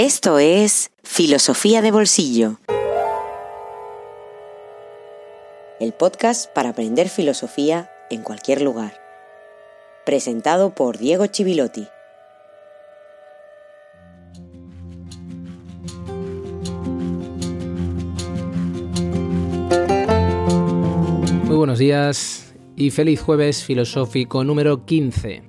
Esto es Filosofía de Bolsillo. El podcast para aprender filosofía en cualquier lugar. Presentado por Diego Chivilotti. Muy buenos días y feliz jueves filosófico número 15.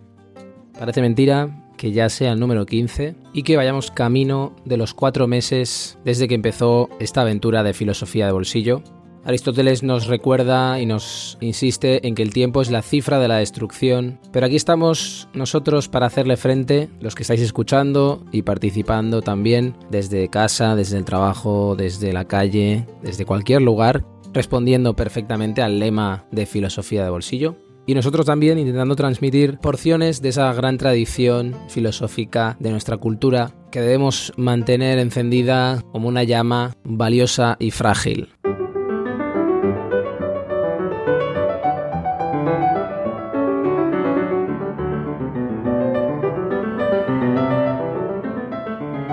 Parece mentira, que ya sea el número 15 y que vayamos camino de los cuatro meses desde que empezó esta aventura de filosofía de bolsillo. Aristóteles nos recuerda y nos insiste en que el tiempo es la cifra de la destrucción, pero aquí estamos nosotros para hacerle frente, los que estáis escuchando y participando también desde casa, desde el trabajo, desde la calle, desde cualquier lugar, respondiendo perfectamente al lema de filosofía de bolsillo y nosotros también intentando transmitir porciones de esa gran tradición filosófica de nuestra cultura que debemos mantener encendida como una llama valiosa y frágil.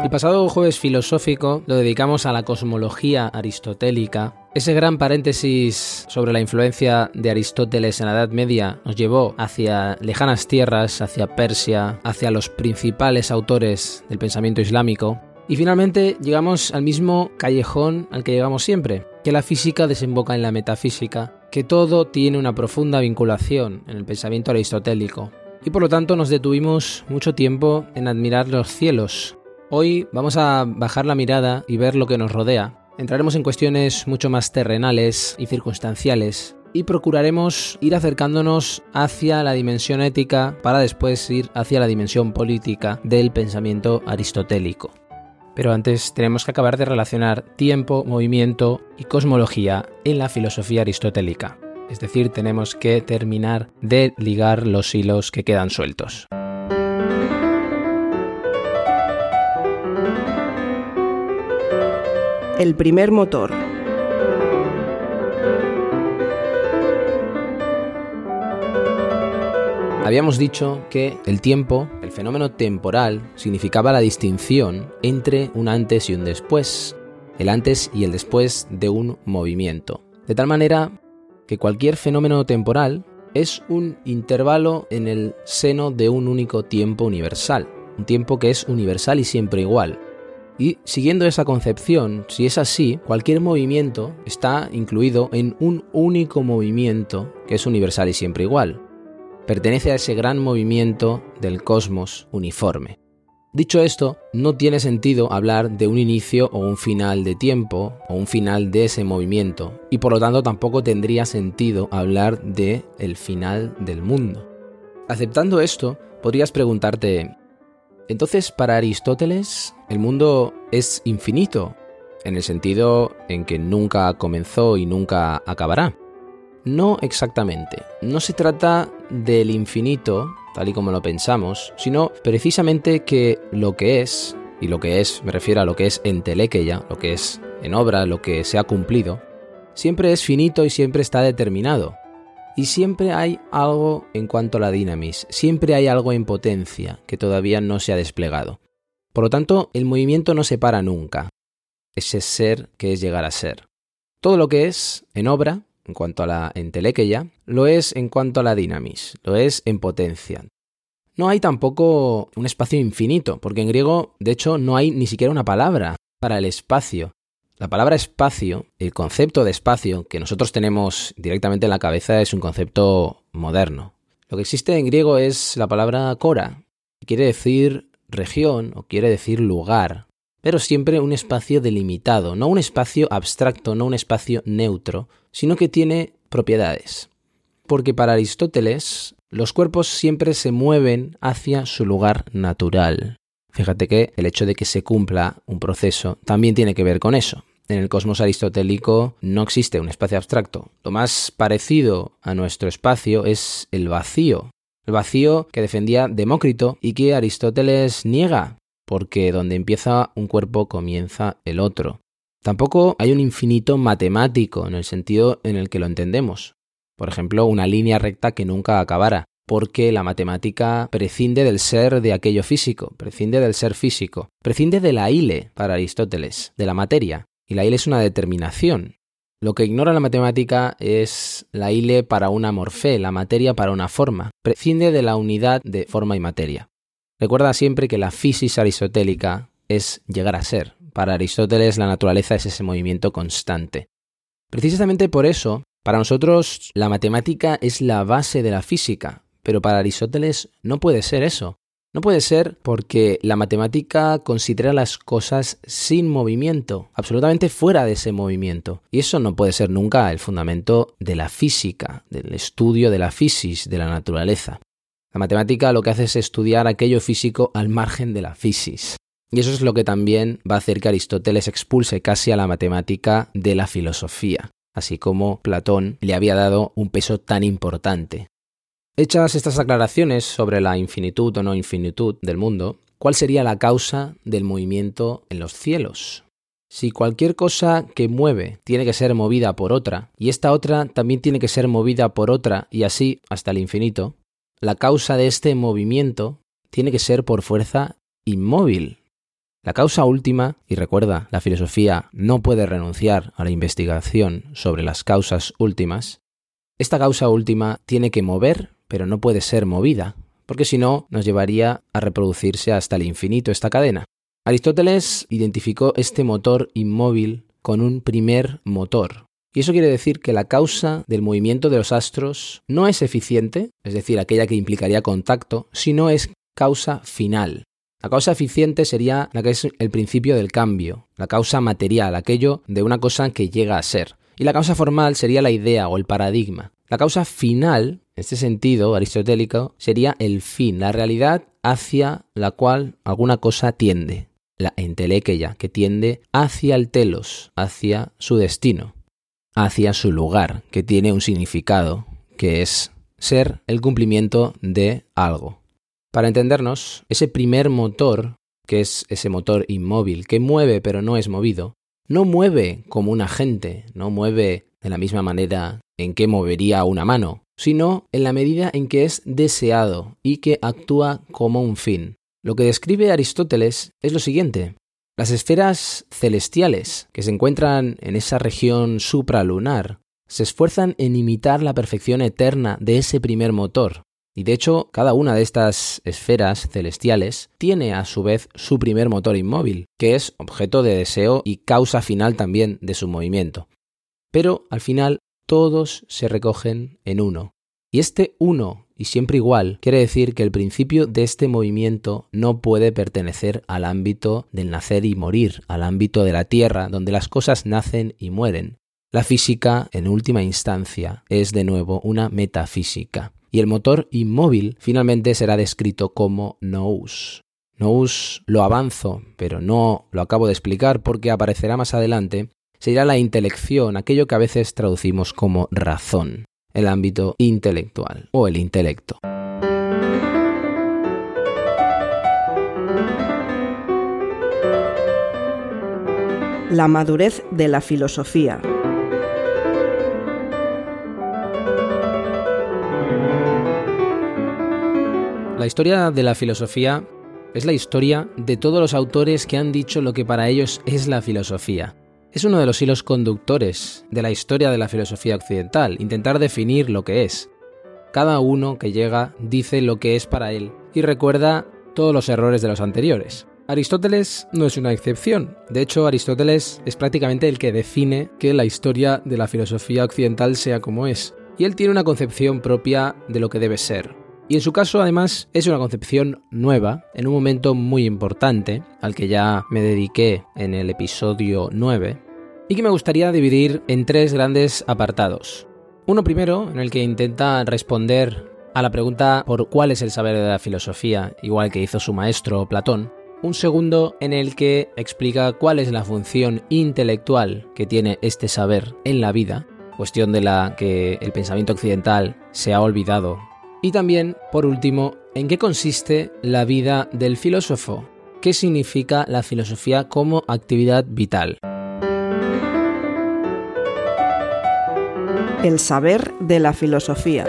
El pasado jueves filosófico lo dedicamos a la cosmología aristotélica. Ese gran paréntesis sobre la influencia de Aristóteles en la Edad Media nos llevó hacia lejanas tierras, hacia Persia, hacia los principales autores del pensamiento islámico. Y finalmente llegamos al mismo callejón al que llegamos siempre, que la física desemboca en la metafísica, que todo tiene una profunda vinculación en el pensamiento aristotélico. Y por lo tanto nos detuvimos mucho tiempo en admirar los cielos, Hoy vamos a bajar la mirada y ver lo que nos rodea. Entraremos en cuestiones mucho más terrenales y circunstanciales y procuraremos ir acercándonos hacia la dimensión ética para después ir hacia la dimensión política del pensamiento aristotélico. Pero antes tenemos que acabar de relacionar tiempo, movimiento y cosmología en la filosofía aristotélica. Es decir, tenemos que terminar de ligar los hilos que quedan sueltos. El primer motor. Habíamos dicho que el tiempo, el fenómeno temporal, significaba la distinción entre un antes y un después, el antes y el después de un movimiento. De tal manera que cualquier fenómeno temporal es un intervalo en el seno de un único tiempo universal, un tiempo que es universal y siempre igual, y siguiendo esa concepción, si es así, cualquier movimiento está incluido en un único movimiento que es universal y siempre igual. Pertenece a ese gran movimiento del cosmos uniforme. Dicho esto, no tiene sentido hablar de un inicio o un final de tiempo o un final de ese movimiento, y por lo tanto tampoco tendría sentido hablar de el final del mundo. Aceptando esto, podrías preguntarte, entonces, para Aristóteles, el mundo es infinito, en el sentido en que nunca comenzó y nunca acabará. No exactamente. No se trata del infinito, tal y como lo pensamos, sino precisamente que lo que es, y lo que es, me refiero a lo que es en telequeya, lo que es en obra, lo que se ha cumplido, siempre es finito y siempre está determinado. Y siempre hay algo en cuanto a la dinamis, siempre hay algo en potencia que todavía no se ha desplegado. Por lo tanto, el movimiento no se para nunca, ese ser que es llegar a ser. Todo lo que es en obra, en cuanto a la entelequia, lo es en cuanto a la dinamis, lo es en potencia. No hay tampoco un espacio infinito, porque en griego, de hecho, no hay ni siquiera una palabra para el espacio. La palabra espacio, el concepto de espacio que nosotros tenemos directamente en la cabeza es un concepto moderno. Lo que existe en griego es la palabra cora, que quiere decir región o quiere decir lugar, pero siempre un espacio delimitado, no un espacio abstracto, no un espacio neutro, sino que tiene propiedades. Porque para Aristóteles los cuerpos siempre se mueven hacia su lugar natural. Fíjate que el hecho de que se cumpla un proceso también tiene que ver con eso. En el cosmos aristotélico no existe un espacio abstracto. Lo más parecido a nuestro espacio es el vacío. El vacío que defendía Demócrito y que Aristóteles niega, porque donde empieza un cuerpo comienza el otro. Tampoco hay un infinito matemático en el sentido en el que lo entendemos. Por ejemplo, una línea recta que nunca acabara. Porque la matemática prescinde del ser de aquello físico, prescinde del ser físico, prescinde de la ile para Aristóteles, de la materia, y la ile es una determinación. Lo que ignora la matemática es la ile para una morfé, la materia para una forma, prescinde de la unidad de forma y materia. Recuerda siempre que la física aristotélica es llegar a ser. Para Aristóteles la naturaleza es ese movimiento constante. Precisamente por eso, para nosotros la matemática es la base de la física, pero para Aristóteles no puede ser eso. No puede ser porque la matemática considera las cosas sin movimiento, absolutamente fuera de ese movimiento. Y eso no puede ser nunca el fundamento de la física, del estudio de la fisis, de la naturaleza. La matemática lo que hace es estudiar aquello físico al margen de la fisis. Y eso es lo que también va a hacer que Aristóteles expulse casi a la matemática de la filosofía, así como Platón le había dado un peso tan importante. Hechas estas aclaraciones sobre la infinitud o no infinitud del mundo, ¿cuál sería la causa del movimiento en los cielos? Si cualquier cosa que mueve tiene que ser movida por otra, y esta otra también tiene que ser movida por otra, y así hasta el infinito, la causa de este movimiento tiene que ser por fuerza inmóvil. La causa última, y recuerda, la filosofía no puede renunciar a la investigación sobre las causas últimas, esta causa última tiene que mover pero no puede ser movida, porque si no nos llevaría a reproducirse hasta el infinito esta cadena. Aristóteles identificó este motor inmóvil con un primer motor. Y eso quiere decir que la causa del movimiento de los astros no es eficiente, es decir, aquella que implicaría contacto, sino es causa final. La causa eficiente sería la que es el principio del cambio, la causa material, aquello de una cosa que llega a ser. Y la causa formal sería la idea o el paradigma. La causa final en este sentido aristotélico sería el fin, la realidad hacia la cual alguna cosa tiende, la entelequia, que tiende hacia el telos, hacia su destino, hacia su lugar, que tiene un significado, que es ser el cumplimiento de algo. Para entendernos, ese primer motor, que es ese motor inmóvil, que mueve pero no es movido, no mueve como un agente, no mueve de la misma manera en que movería una mano, sino en la medida en que es deseado y que actúa como un fin. Lo que describe Aristóteles es lo siguiente. Las esferas celestiales que se encuentran en esa región supralunar se esfuerzan en imitar la perfección eterna de ese primer motor. Y de hecho, cada una de estas esferas celestiales tiene a su vez su primer motor inmóvil, que es objeto de deseo y causa final también de su movimiento. Pero al final todos se recogen en uno. Y este uno, y siempre igual, quiere decir que el principio de este movimiento no puede pertenecer al ámbito del nacer y morir, al ámbito de la tierra, donde las cosas nacen y mueren. La física, en última instancia, es de nuevo una metafísica. Y el motor inmóvil finalmente será descrito como nous. Nous lo avanzo, pero no lo acabo de explicar porque aparecerá más adelante sería la intelección, aquello que a veces traducimos como razón, el ámbito intelectual o el intelecto. La madurez de la filosofía. La historia de la filosofía es la historia de todos los autores que han dicho lo que para ellos es la filosofía es uno de los hilos conductores de la historia de la filosofía occidental, intentar definir lo que es. Cada uno que llega dice lo que es para él y recuerda todos los errores de los anteriores. Aristóteles no es una excepción. De hecho, Aristóteles es prácticamente el que define que la historia de la filosofía occidental sea como es. Y él tiene una concepción propia de lo que debe ser. Y en su caso, además, es una concepción nueva, en un momento muy importante, al que ya me dediqué en el episodio 9, y que me gustaría dividir en tres grandes apartados. Uno primero, en el que intenta responder a la pregunta por cuál es el saber de la filosofía, igual que hizo su maestro Platón. Un segundo en el que explica cuál es la función intelectual que tiene este saber en la vida, cuestión de la que el pensamiento occidental se ha olvidado y también, por último, en qué consiste la vida del filósofo, qué significa la filosofía como actividad vital. El saber de la filosofía.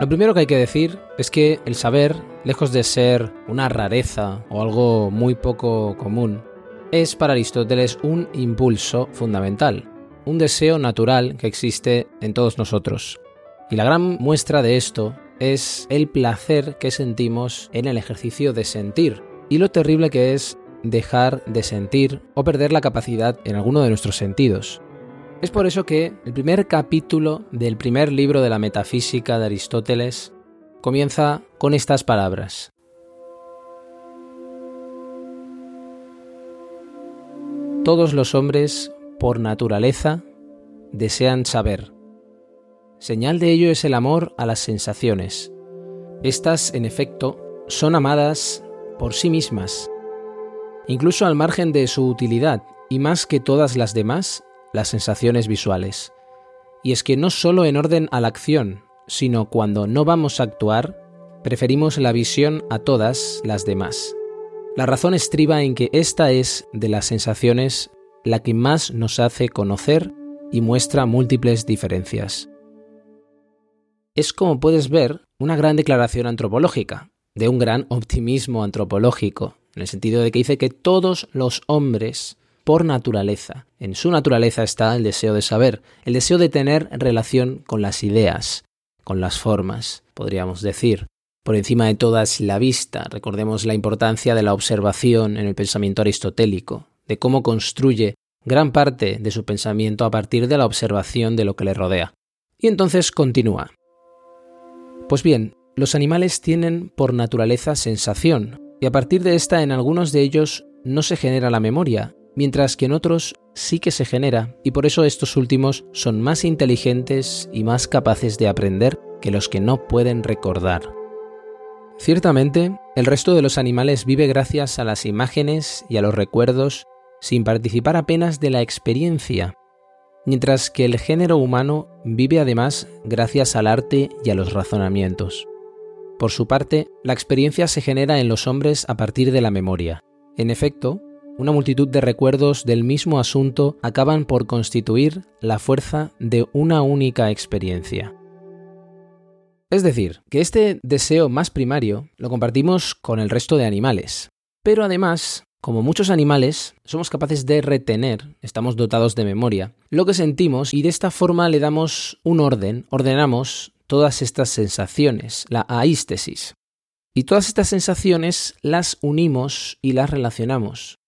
Lo primero que hay que decir es que el saber, lejos de ser una rareza o algo muy poco común, es para Aristóteles un impulso fundamental un deseo natural que existe en todos nosotros. Y la gran muestra de esto es el placer que sentimos en el ejercicio de sentir y lo terrible que es dejar de sentir o perder la capacidad en alguno de nuestros sentidos. Es por eso que el primer capítulo del primer libro de la metafísica de Aristóteles comienza con estas palabras. Todos los hombres, por naturaleza, desean saber. Señal de ello es el amor a las sensaciones. Estas, en efecto, son amadas por sí mismas, incluso al margen de su utilidad, y más que todas las demás, las sensaciones visuales. Y es que no solo en orden a la acción, sino cuando no vamos a actuar, preferimos la visión a todas las demás. La razón estriba en que esta es, de las sensaciones, la que más nos hace conocer y muestra múltiples diferencias. Es como puedes ver una gran declaración antropológica, de un gran optimismo antropológico, en el sentido de que dice que todos los hombres, por naturaleza, en su naturaleza está el deseo de saber, el deseo de tener relación con las ideas, con las formas, podríamos decir, por encima de todas la vista. Recordemos la importancia de la observación en el pensamiento aristotélico, de cómo construye gran parte de su pensamiento a partir de la observación de lo que le rodea. Y entonces continúa. Pues bien, los animales tienen por naturaleza sensación, y a partir de esta en algunos de ellos no se genera la memoria, mientras que en otros sí que se genera, y por eso estos últimos son más inteligentes y más capaces de aprender que los que no pueden recordar. Ciertamente, el resto de los animales vive gracias a las imágenes y a los recuerdos sin participar apenas de la experiencia, mientras que el género humano vive además gracias al arte y a los razonamientos. Por su parte, la experiencia se genera en los hombres a partir de la memoria. En efecto, una multitud de recuerdos del mismo asunto acaban por constituir la fuerza de una única experiencia. Es decir, que este deseo más primario lo compartimos con el resto de animales. Pero además, como muchos animales, somos capaces de retener, estamos dotados de memoria, lo que sentimos y de esta forma le damos un orden, ordenamos todas estas sensaciones, la aístesis. Y todas estas sensaciones las unimos y las relacionamos.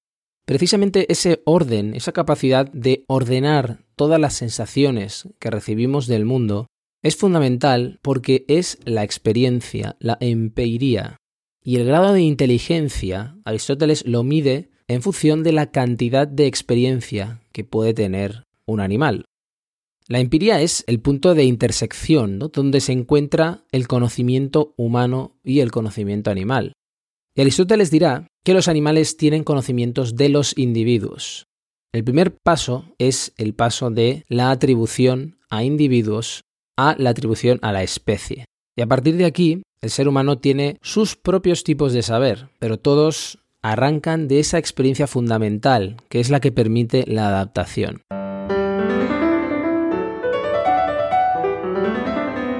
Precisamente ese orden, esa capacidad de ordenar todas las sensaciones que recibimos del mundo, es fundamental porque es la experiencia, la empeiría. Y el grado de inteligencia, Aristóteles lo mide en función de la cantidad de experiencia que puede tener un animal. La empiria es el punto de intersección donde se encuentra el conocimiento humano y el conocimiento animal. Y Aristóteles dirá que los animales tienen conocimientos de los individuos. El primer paso es el paso de la atribución a individuos a la atribución a la especie. Y a partir de aquí, el ser humano tiene sus propios tipos de saber, pero todos arrancan de esa experiencia fundamental, que es la que permite la adaptación.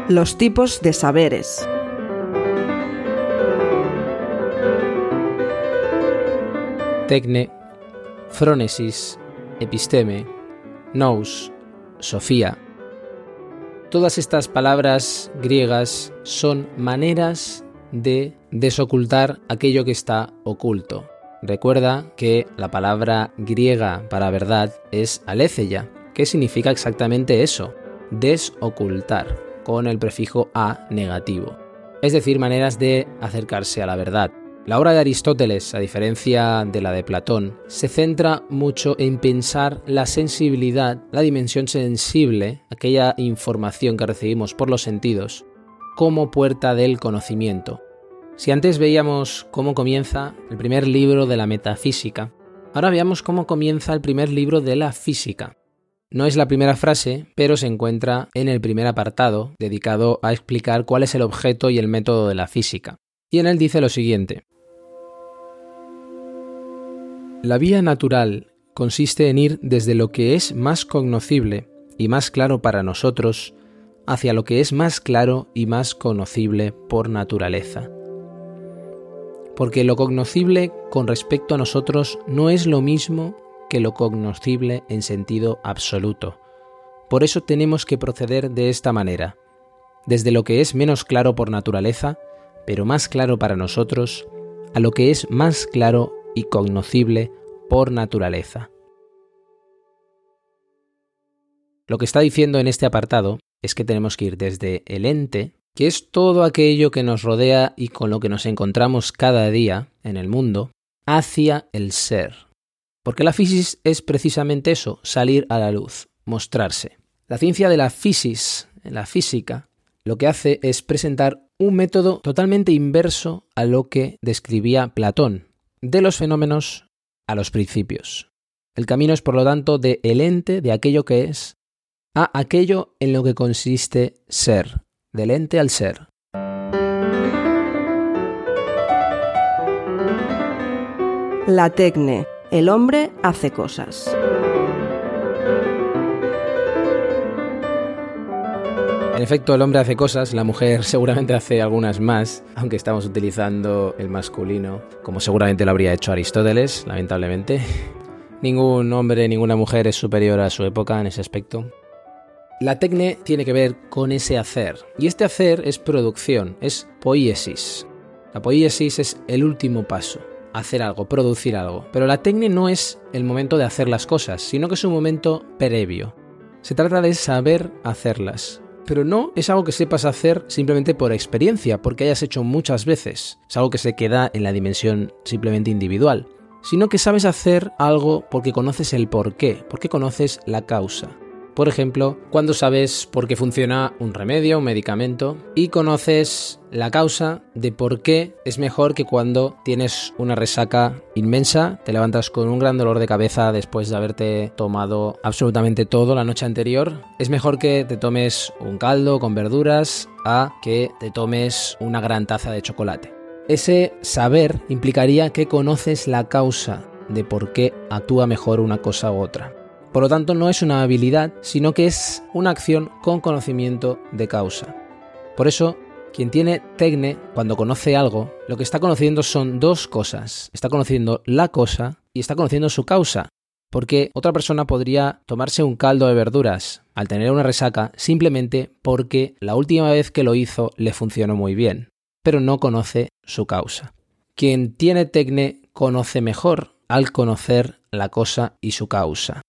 Los tipos de saberes. Tecne, Frónesis, Episteme, Nous, Sofía, Todas estas palabras griegas son maneras de desocultar aquello que está oculto. Recuerda que la palabra griega para verdad es aletheia, que significa exactamente eso, desocultar, con el prefijo a negativo. Es decir, maneras de acercarse a la verdad. La obra de Aristóteles, a diferencia de la de Platón, se centra mucho en pensar la sensibilidad, la dimensión sensible, aquella información que recibimos por los sentidos, como puerta del conocimiento. Si antes veíamos cómo comienza el primer libro de la metafísica, ahora veamos cómo comienza el primer libro de la física. No es la primera frase, pero se encuentra en el primer apartado, dedicado a explicar cuál es el objeto y el método de la física. Y en él dice lo siguiente. La vía natural consiste en ir desde lo que es más cognoscible y más claro para nosotros hacia lo que es más claro y más conocible por naturaleza. Porque lo cognoscible con respecto a nosotros no es lo mismo que lo cognoscible en sentido absoluto. Por eso tenemos que proceder de esta manera, desde lo que es menos claro por naturaleza, pero más claro para nosotros, a lo que es más claro y cognoscible por naturaleza. Lo que está diciendo en este apartado es que tenemos que ir desde el ente, que es todo aquello que nos rodea y con lo que nos encontramos cada día en el mundo, hacia el ser. Porque la física es precisamente eso, salir a la luz, mostrarse. La ciencia de la física, la física, lo que hace es presentar un método totalmente inverso a lo que describía Platón, de los fenómenos a los principios. El camino es, por lo tanto, de el ente, de aquello que es, a aquello en lo que consiste ser, del ente al ser. La tecne. El hombre hace cosas. En efecto, el hombre hace cosas, la mujer seguramente hace algunas más, aunque estamos utilizando el masculino, como seguramente lo habría hecho Aristóteles, lamentablemente. Ningún hombre, ninguna mujer es superior a su época en ese aspecto. La tecne tiene que ver con ese hacer, y este hacer es producción, es poiesis. La poiesis es el último paso, hacer algo, producir algo. Pero la tecne no es el momento de hacer las cosas, sino que es un momento previo. Se trata de saber hacerlas, pero no es algo que sepas hacer simplemente por experiencia, porque hayas hecho muchas veces. Es algo que se queda en la dimensión simplemente individual. Sino que sabes hacer algo porque conoces el porqué, porque conoces la causa. Por ejemplo, cuando sabes por qué funciona un remedio, un medicamento, y conoces la causa de por qué es mejor que cuando tienes una resaca inmensa, te levantas con un gran dolor de cabeza después de haberte tomado absolutamente todo la noche anterior, es mejor que te tomes un caldo con verduras a que te tomes una gran taza de chocolate. Ese saber implicaría que conoces la causa de por qué actúa mejor una cosa u otra. Por lo tanto, no es una habilidad, sino que es una acción con conocimiento de causa. Por eso, quien tiene tecne, cuando conoce algo, lo que está conociendo son dos cosas. Está conociendo la cosa y está conociendo su causa. Porque otra persona podría tomarse un caldo de verduras al tener una resaca simplemente porque la última vez que lo hizo le funcionó muy bien, pero no conoce su causa. Quien tiene tecne conoce mejor al conocer la cosa y su causa.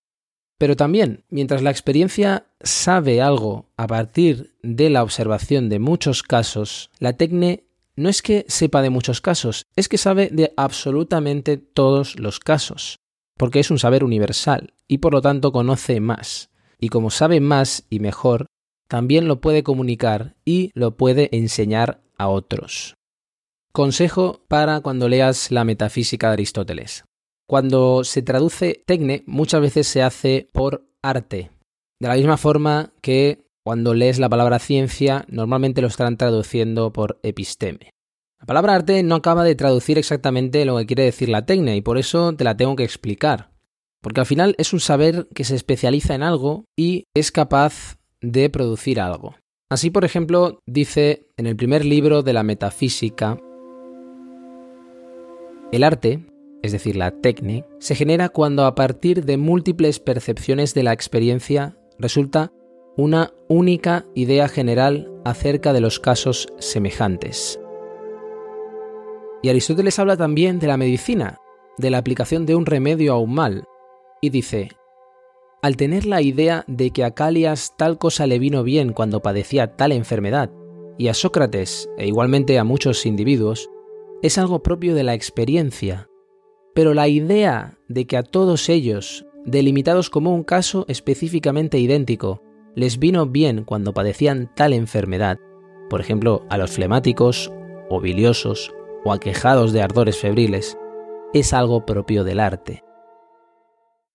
Pero también, mientras la experiencia sabe algo a partir de la observación de muchos casos, la tecne no es que sepa de muchos casos, es que sabe de absolutamente todos los casos, porque es un saber universal y por lo tanto conoce más. Y como sabe más y mejor, también lo puede comunicar y lo puede enseñar a otros. Consejo para cuando leas la metafísica de Aristóteles. Cuando se traduce tecne, muchas veces se hace por arte. De la misma forma que cuando lees la palabra ciencia, normalmente lo están traduciendo por episteme. La palabra arte no acaba de traducir exactamente lo que quiere decir la tecne y por eso te la tengo que explicar. Porque al final es un saber que se especializa en algo y es capaz de producir algo. Así, por ejemplo, dice en el primer libro de la metafísica, el arte es decir, la técnica, se genera cuando a partir de múltiples percepciones de la experiencia resulta una única idea general acerca de los casos semejantes. Y Aristóteles habla también de la medicina, de la aplicación de un remedio a un mal, y dice, al tener la idea de que a Calias tal cosa le vino bien cuando padecía tal enfermedad, y a Sócrates, e igualmente a muchos individuos, es algo propio de la experiencia, pero la idea de que a todos ellos, delimitados como un caso específicamente idéntico, les vino bien cuando padecían tal enfermedad, por ejemplo a los flemáticos o biliosos o aquejados de ardores febriles, es algo propio del arte.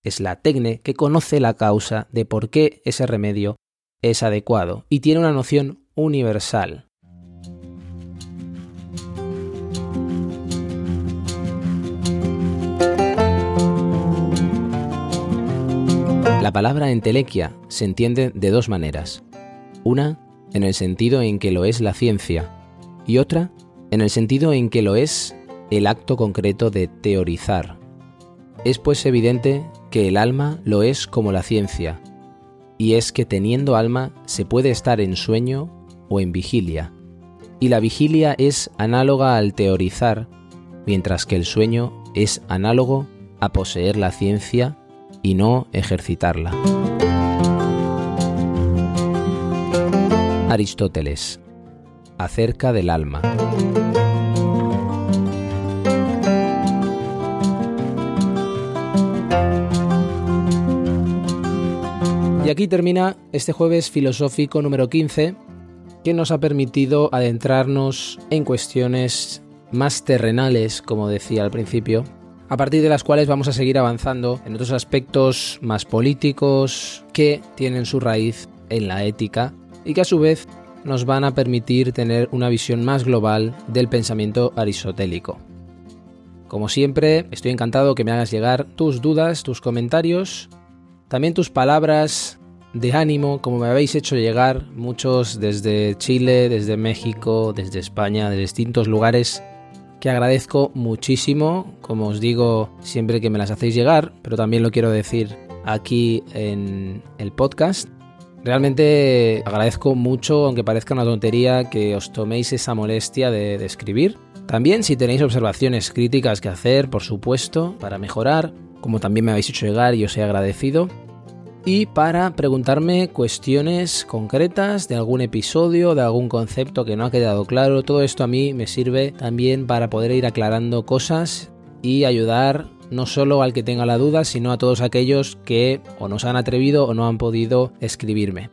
Es la tecne que conoce la causa de por qué ese remedio es adecuado y tiene una noción universal, La palabra entelequia se entiende de dos maneras. Una en el sentido en que lo es la ciencia, y otra en el sentido en que lo es el acto concreto de teorizar. Es pues evidente que el alma lo es como la ciencia, y es que teniendo alma se puede estar en sueño o en vigilia, y la vigilia es análoga al teorizar, mientras que el sueño es análogo a poseer la ciencia y no ejercitarla. Aristóteles acerca del alma. Y aquí termina este jueves filosófico número 15 que nos ha permitido adentrarnos en cuestiones más terrenales, como decía al principio, a partir de las cuales vamos a seguir avanzando en otros aspectos más políticos que tienen su raíz en la ética y que a su vez nos van a permitir tener una visión más global del pensamiento aristotélico. Como siempre, estoy encantado que me hagas llegar tus dudas, tus comentarios, también tus palabras de ánimo, como me habéis hecho llegar muchos desde Chile, desde México, desde España, de distintos lugares, que agradezco muchísimo, como os digo siempre que me las hacéis llegar, pero también lo quiero decir aquí en el podcast. Realmente agradezco mucho, aunque parezca una tontería, que os toméis esa molestia de, de escribir. También si tenéis observaciones críticas que hacer, por supuesto, para mejorar, como también me habéis hecho llegar y os he agradecido y para preguntarme cuestiones concretas de algún episodio, de algún concepto que no ha quedado claro. Todo esto a mí me sirve también para poder ir aclarando cosas y ayudar no solo al que tenga la duda, sino a todos aquellos que o no se han atrevido o no han podido escribirme.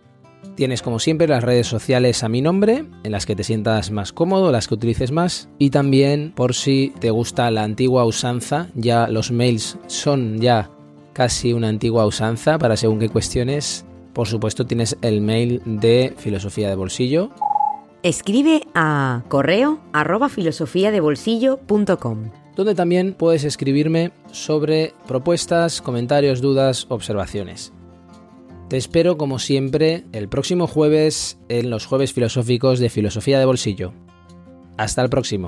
Tienes como siempre las redes sociales a mi nombre, en las que te sientas más cómodo, las que utilices más, y también por si te gusta la antigua usanza, ya los mails son ya casi una antigua usanza para según qué cuestiones. Por supuesto tienes el mail de Filosofía de Bolsillo. Escribe a correo arroba donde también puedes escribirme sobre propuestas, comentarios, dudas, observaciones. Te espero como siempre el próximo jueves en los jueves filosóficos de Filosofía de Bolsillo. Hasta el próximo.